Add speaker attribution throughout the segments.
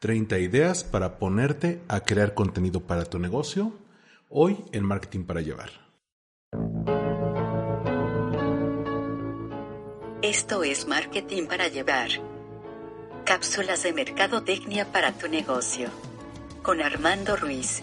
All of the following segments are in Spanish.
Speaker 1: 30 ideas para ponerte a crear contenido para tu negocio. Hoy en Marketing para Llevar.
Speaker 2: Esto es Marketing para Llevar. Cápsulas de mercadotecnia para tu negocio. Con Armando Ruiz.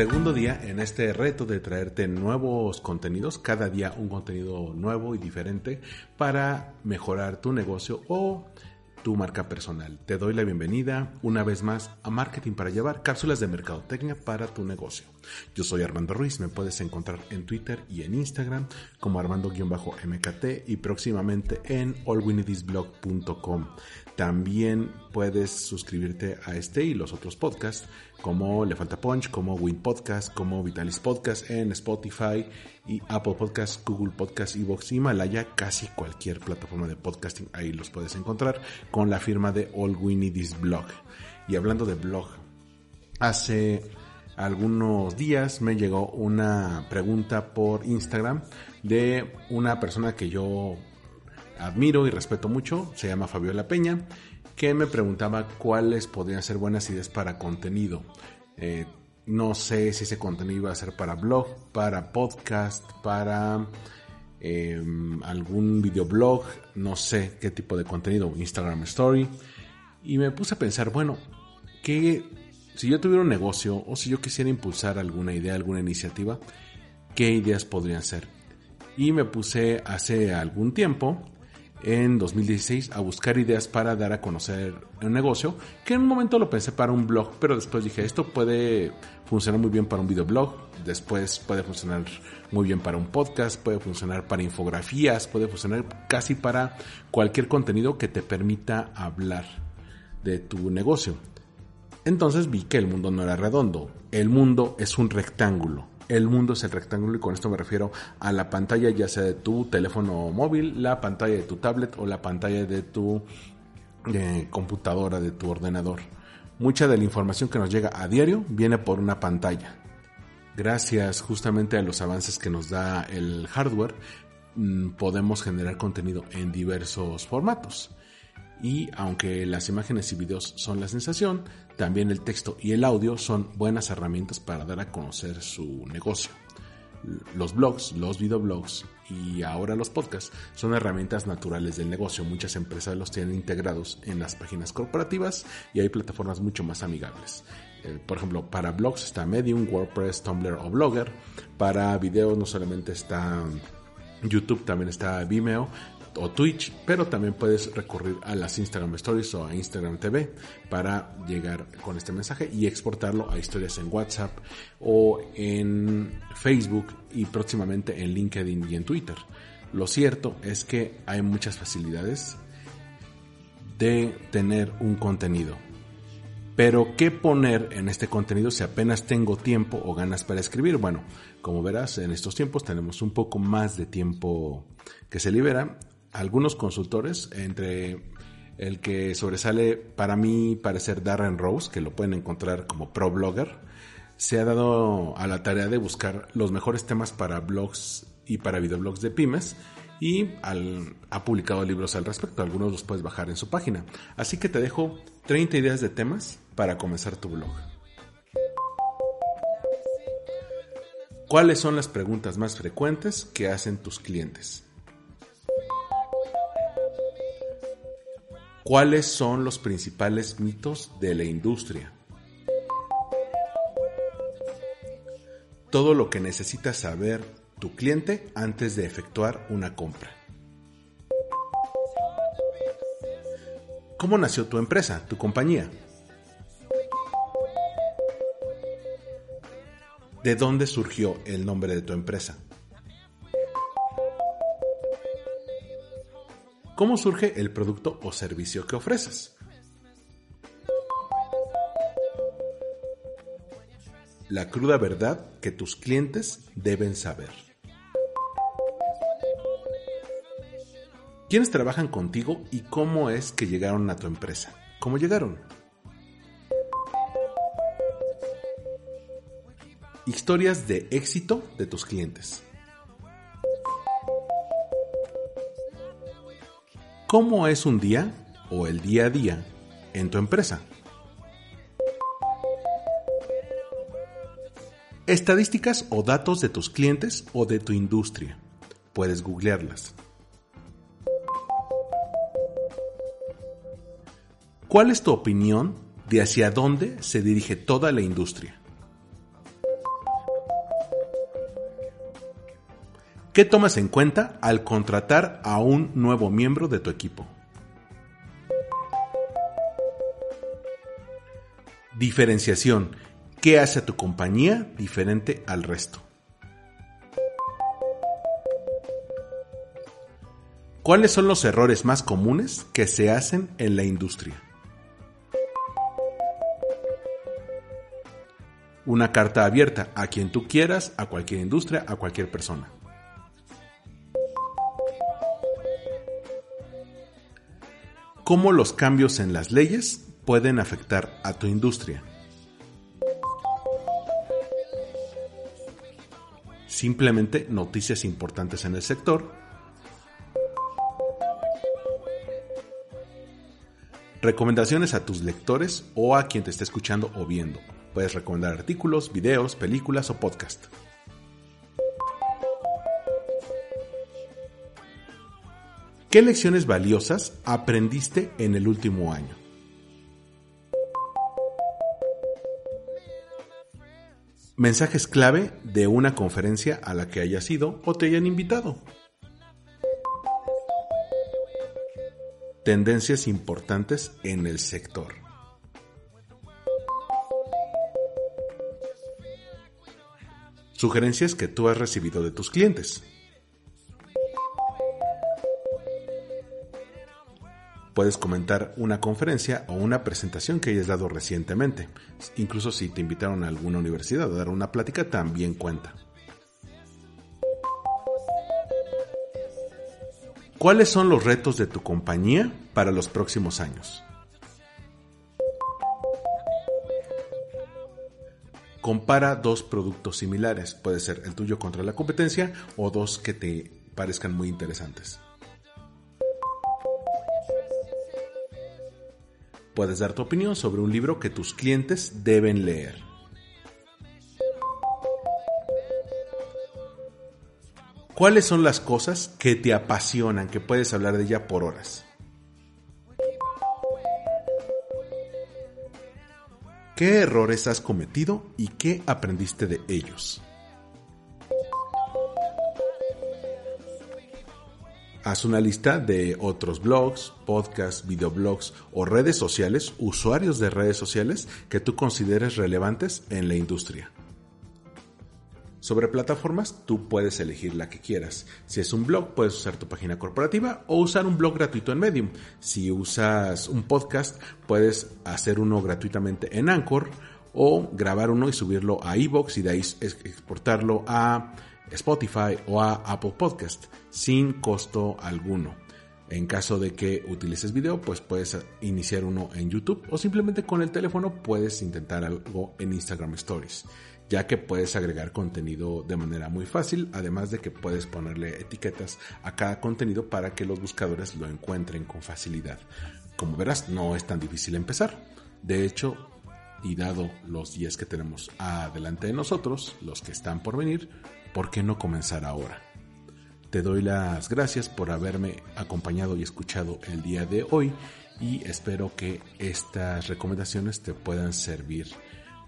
Speaker 1: Segundo día en este reto de traerte nuevos contenidos, cada día un contenido nuevo y diferente para mejorar tu negocio o tu marca personal. Te doy la bienvenida una vez más a Marketing para Llevar, cápsulas de mercadotecnia para tu negocio. Yo soy Armando Ruiz, me puedes encontrar en Twitter y en Instagram como Armando-MKT y próximamente en allwinidisblog.com. También puedes suscribirte a este y los otros podcasts como Le Falta Punch, como Win Podcast, como Vitalis Podcast en Spotify y Apple Podcast, Google Podcast, Evox, Himalaya, casi cualquier plataforma de podcasting ahí los puedes encontrar con la firma de All We Need Is Blog. Y hablando de blog, hace algunos días me llegó una pregunta por Instagram de una persona que yo admiro y respeto mucho, se llama Fabiola Peña, que me preguntaba cuáles podrían ser buenas ideas para contenido. Eh, no sé si ese contenido iba a ser para blog, para podcast, para em, algún videoblog, no sé qué tipo de contenido, Instagram Story. Y me puse a pensar, bueno, que si yo tuviera un negocio o si yo quisiera impulsar alguna idea, alguna iniciativa, ¿qué ideas podrían ser? Y me puse hace algún tiempo en 2016 a buscar ideas para dar a conocer un negocio, que en un momento lo pensé para un blog, pero después dije, esto puede funcionar muy bien para un videoblog, después puede funcionar muy bien para un podcast, puede funcionar para infografías, puede funcionar casi para cualquier contenido que te permita hablar de tu negocio. Entonces vi que el mundo no era redondo, el mundo es un rectángulo el mundo es el rectángulo y con esto me refiero a la pantalla ya sea de tu teléfono móvil, la pantalla de tu tablet o la pantalla de tu eh, computadora, de tu ordenador. Mucha de la información que nos llega a diario viene por una pantalla. Gracias justamente a los avances que nos da el hardware, mm, podemos generar contenido en diversos formatos. Y aunque las imágenes y videos son la sensación, también el texto y el audio son buenas herramientas para dar a conocer su negocio. Los blogs, los videoblogs y ahora los podcasts son herramientas naturales del negocio. Muchas empresas los tienen integrados en las páginas corporativas y hay plataformas mucho más amigables. Eh, por ejemplo, para blogs está Medium, WordPress, Tumblr o Blogger. Para videos no solamente está YouTube, también está Vimeo o Twitch, pero también puedes recurrir a las Instagram Stories o a Instagram TV para llegar con este mensaje y exportarlo a historias en WhatsApp o en Facebook y próximamente en LinkedIn y en Twitter. Lo cierto es que hay muchas facilidades de tener un contenido. Pero, ¿qué poner en este contenido si apenas tengo tiempo o ganas para escribir? Bueno, como verás, en estos tiempos tenemos un poco más de tiempo que se libera algunos consultores, entre el que sobresale para mí parecer Darren Rose, que lo pueden encontrar como pro blogger, se ha dado a la tarea de buscar los mejores temas para blogs y para videoblogs de pymes y ha publicado libros al respecto. Algunos los puedes bajar en su página. Así que te dejo 30 ideas de temas para comenzar tu blog. ¿Cuáles son las preguntas más frecuentes que hacen tus clientes? ¿Cuáles son los principales mitos de la industria? Todo lo que necesita saber tu cliente antes de efectuar una compra. ¿Cómo nació tu empresa, tu compañía? ¿De dónde surgió el nombre de tu empresa? cómo surge el producto o servicio que ofreces. La cruda verdad que tus clientes deben saber. ¿Quiénes trabajan contigo y cómo es que llegaron a tu empresa? ¿Cómo llegaron? Historias de éxito de tus clientes. ¿Cómo es un día o el día a día en tu empresa? Estadísticas o datos de tus clientes o de tu industria. Puedes googlearlas. ¿Cuál es tu opinión de hacia dónde se dirige toda la industria? ¿Qué tomas en cuenta al contratar a un nuevo miembro de tu equipo? Diferenciación. ¿Qué hace a tu compañía diferente al resto? ¿Cuáles son los errores más comunes que se hacen en la industria? Una carta abierta a quien tú quieras, a cualquier industria, a cualquier persona. ¿Cómo los cambios en las leyes pueden afectar a tu industria? simplemente noticias importantes en el sector, recomendaciones a tus lectores o a quien te esté escuchando o viendo. Puedes recomendar artículos, videos, películas o podcast. ¿Qué lecciones valiosas aprendiste en el último año? Mensajes clave de una conferencia a la que hayas ido o te hayan invitado. Tendencias importantes en el sector. Sugerencias que tú has recibido de tus clientes. Puedes comentar una conferencia o una presentación que hayas dado recientemente. Incluso si te invitaron a alguna universidad a dar una plática, también cuenta. ¿Cuáles son los retos de tu compañía para los próximos años? Compara dos productos similares, puede ser el tuyo contra la competencia o dos que te parezcan muy interesantes. Puedes dar tu opinión sobre un libro que tus clientes deben leer. ¿Cuáles son las cosas que te apasionan, que puedes hablar de ella por horas? ¿Qué errores has cometido y qué aprendiste de ellos? Haz una lista de otros blogs, podcasts, videoblogs o redes sociales, usuarios de redes sociales que tú consideres relevantes en la industria. Sobre plataformas, tú puedes elegir la que quieras. Si es un blog, puedes usar tu página corporativa o usar un blog gratuito en Medium. Si usas un podcast, puedes hacer uno gratuitamente en Anchor o grabar uno y subirlo a iBox y de ahí exportarlo a Spotify o a Apple Podcast sin costo alguno. En caso de que utilices video, pues puedes iniciar uno en YouTube o simplemente con el teléfono puedes intentar algo en Instagram Stories, ya que puedes agregar contenido de manera muy fácil, además de que puedes ponerle etiquetas a cada contenido para que los buscadores lo encuentren con facilidad. Como verás, no es tan difícil empezar. De hecho, y dado los días que tenemos adelante de nosotros, los que están por venir, ¿por qué no comenzar ahora? Te doy las gracias por haberme acompañado y escuchado el día de hoy y espero que estas recomendaciones te puedan servir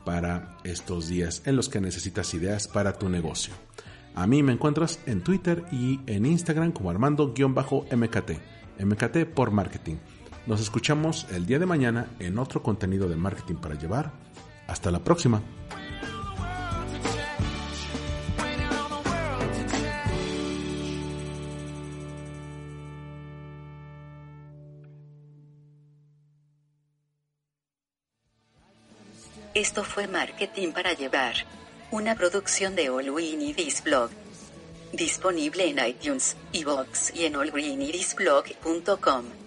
Speaker 1: para estos días en los que necesitas ideas para tu negocio. A mí me encuentras en Twitter y en Instagram como Armando-MKT, MKT por marketing. Nos escuchamos el día de mañana en otro contenido de marketing para llevar. Hasta la próxima.
Speaker 2: Esto fue Marketing para Llevar. Una producción de All y Blog. Disponible en iTunes, iVoox y en allgreenidisblog.com.